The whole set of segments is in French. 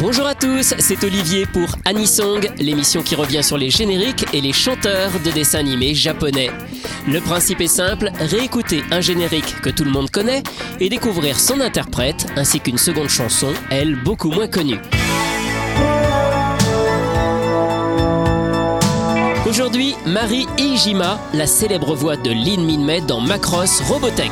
Bonjour à tous, c'est Olivier pour Anisong, l'émission qui revient sur les génériques et les chanteurs de dessins animés japonais. Le principe est simple, réécouter un générique que tout le monde connaît et découvrir son interprète ainsi qu'une seconde chanson, elle beaucoup moins connue. Aujourd'hui, Marie Iijima, la célèbre voix de Lin Minmei dans Macross Robotech.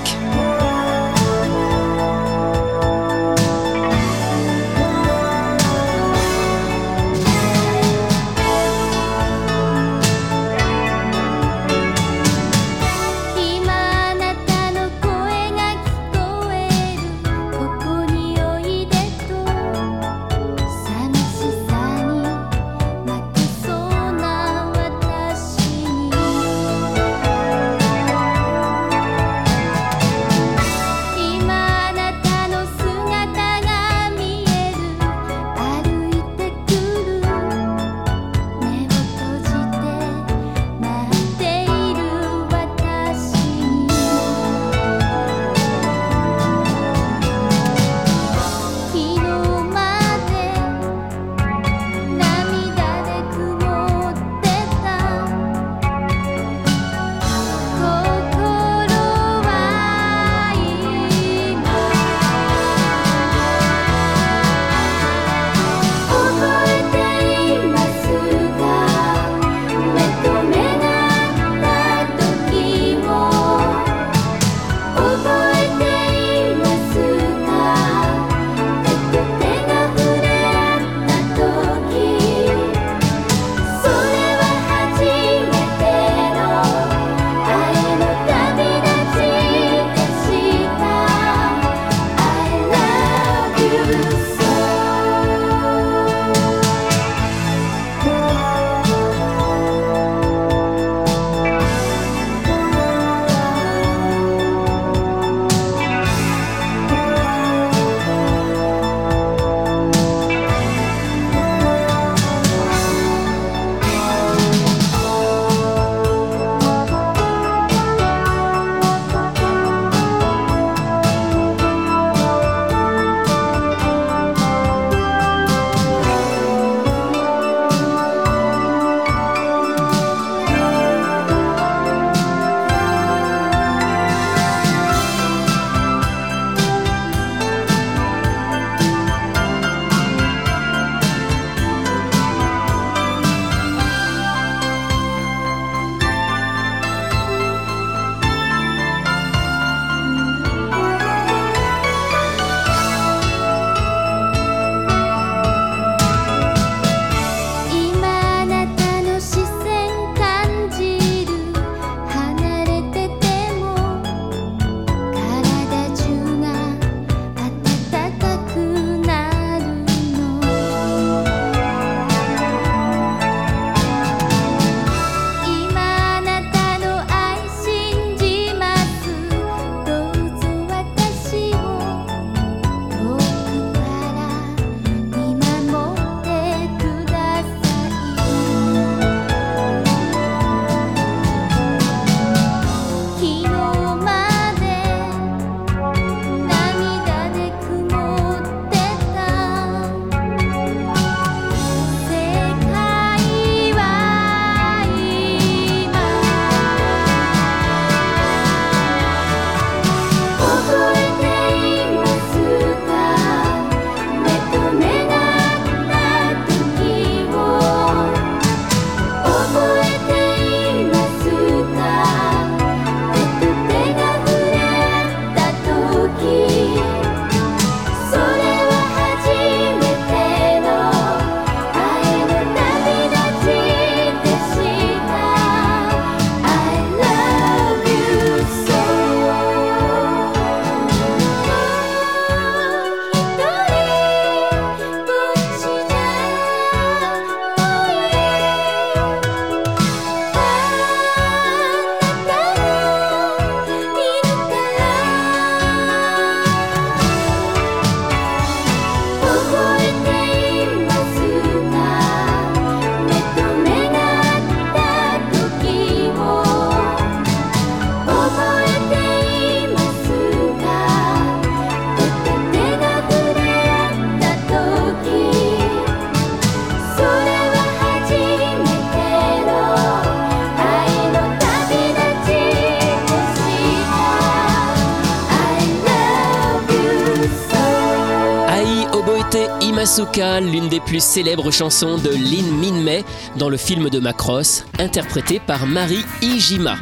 L'une des plus célèbres chansons de Lin Minmei dans le film de Macross, interprétée par Mari Ijima.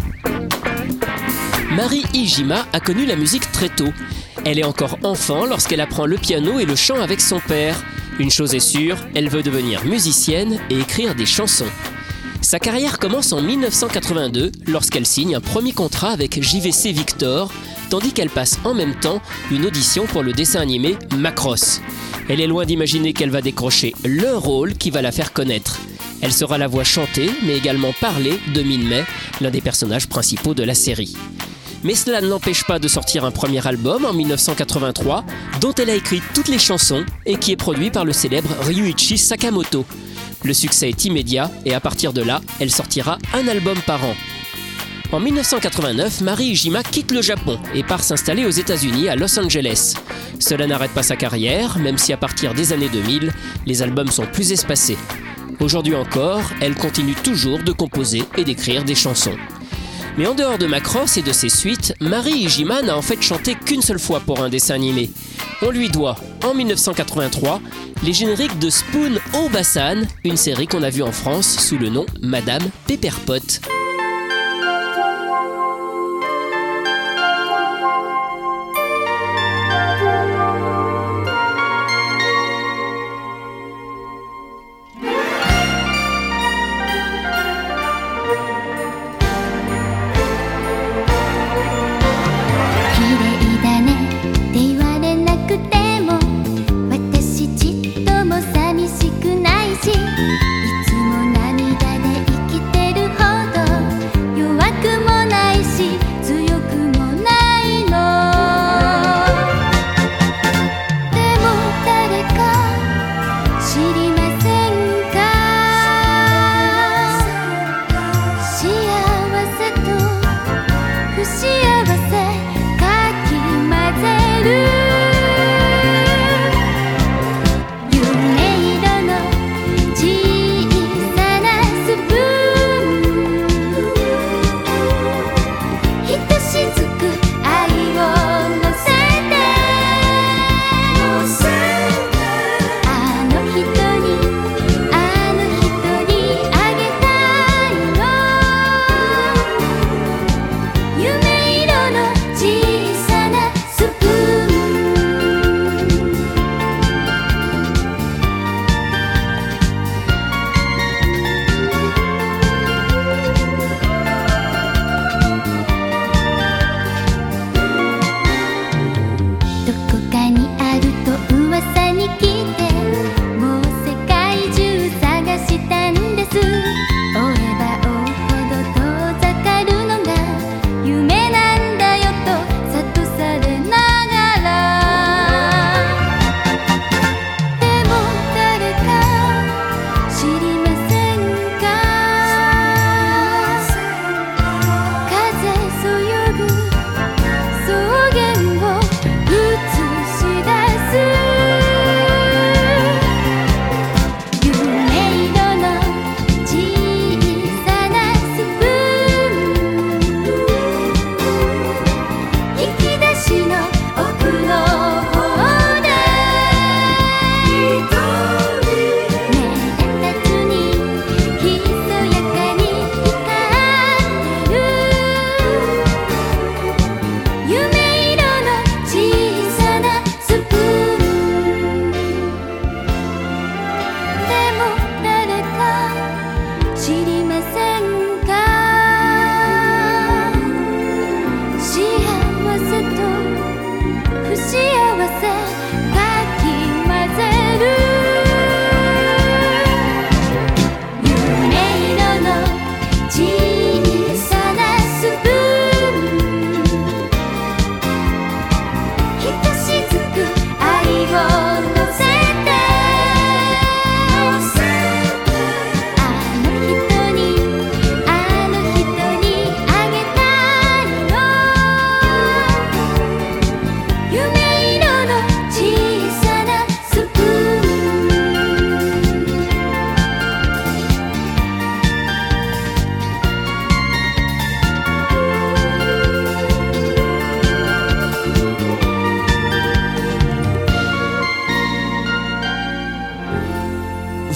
Mari Ijima a connu la musique très tôt. Elle est encore enfant lorsqu'elle apprend le piano et le chant avec son père. Une chose est sûre, elle veut devenir musicienne et écrire des chansons. Sa carrière commence en 1982 lorsqu'elle signe un premier contrat avec JVC Victor, tandis qu'elle passe en même temps une audition pour le dessin animé Macross. Elle est loin d'imaginer qu'elle va décrocher le rôle qui va la faire connaître. Elle sera la voix chantée, mais également parlée de Min-Mei, l'un des personnages principaux de la série. Mais cela ne l'empêche pas de sortir un premier album en 1983, dont elle a écrit toutes les chansons et qui est produit par le célèbre Ryuichi Sakamoto. Le succès est immédiat et à partir de là, elle sortira un album par an. En 1989, Mari Ijima quitte le Japon et part s'installer aux États-Unis à Los Angeles. Cela n'arrête pas sa carrière, même si à partir des années 2000, les albums sont plus espacés. Aujourd'hui encore, elle continue toujours de composer et d'écrire des chansons. Mais en dehors de Macross et de ses suites, Mari Ijima n'a en fait chanté qu'une seule fois pour un dessin animé. On lui doit, en 1983, les génériques de Spoon Obasan, une série qu'on a vue en France sous le nom Madame Pepperpot.「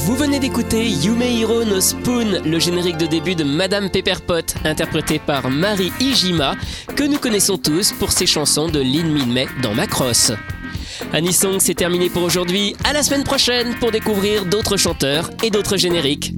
Vous venez d'écouter Yume Hiro no Spoon, le générique de début de Madame Pepperpot, interprété par Marie Ijima, que nous connaissons tous pour ses chansons de Lin Min dans Macross. Anisong, c'est terminé pour aujourd'hui. À la semaine prochaine pour découvrir d'autres chanteurs et d'autres génériques.